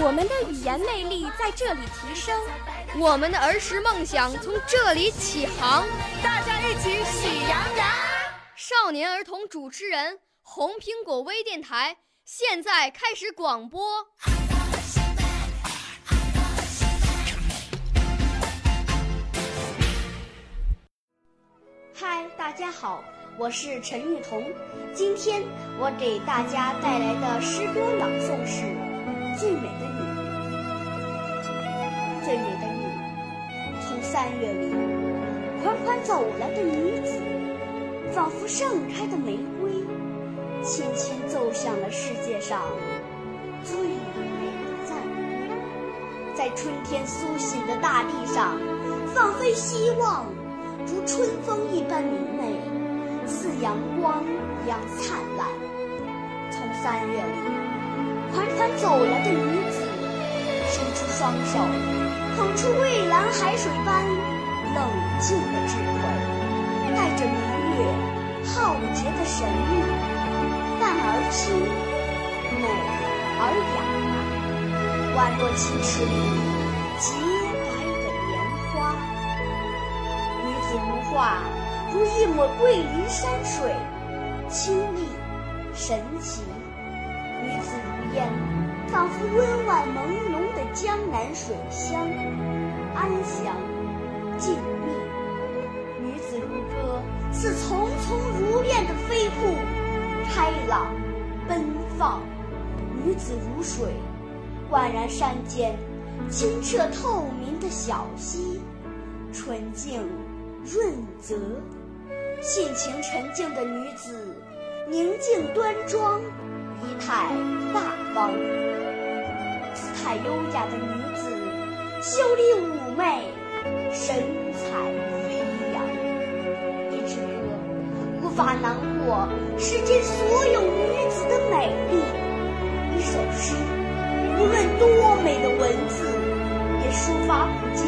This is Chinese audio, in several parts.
我们的语言魅力在这里提升，我们的儿时梦想从这里起航。大家一起喜羊羊。少年儿童主持人，红苹果微电台现在开始广播。嗨，大家好，我是陈玉彤。今天我给大家带来的诗歌朗诵是《最美的你》。最美的你，从三月里缓缓走来的女子，仿佛盛开的玫瑰，轻轻奏响了世界上最美的赞。在春天苏醒的大地上，放飞希望。如春风一般明媚，似阳光一样灿烂。从三月里走来的女子，伸出双手，捧出蔚蓝海水般冷静的智慧，带着明月浩劫的神秘，淡而清，美而雅，宛若青池里洁白的莲花。女子。如画，如一抹桂林山水，清丽神奇；女子如烟，仿佛温婉朦胧的江南水乡，安详静谧；女子如歌，似匆匆如燕的飞瀑，开朗奔放；女子如水，宛然山间清澈透明的小溪，纯净。润泽，性情沉静的女子，宁静端庄，仪态大方；姿态优雅的女子，秀丽妩媚，神采飞扬。一支歌无法囊括世间所有女子的美丽；一首诗，无论多美的文字，也抒发不尽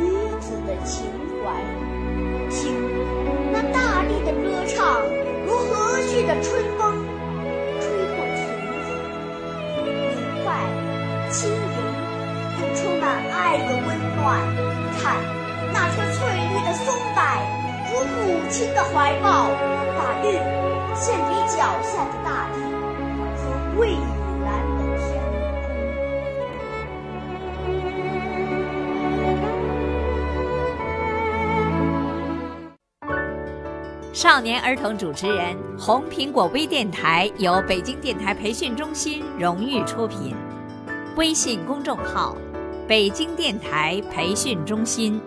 女子的情怀。听，那大地的歌唱，如和煦的春轻盈，又充满爱的温暖。看，那片翠绿的松柏，如母亲的怀抱，把绿献给脚下的大地和蔚蓝的天空。少年儿童主持人，红苹果微电台由北京电台培训中心荣誉出品，微信公众号：北京电台培训中心。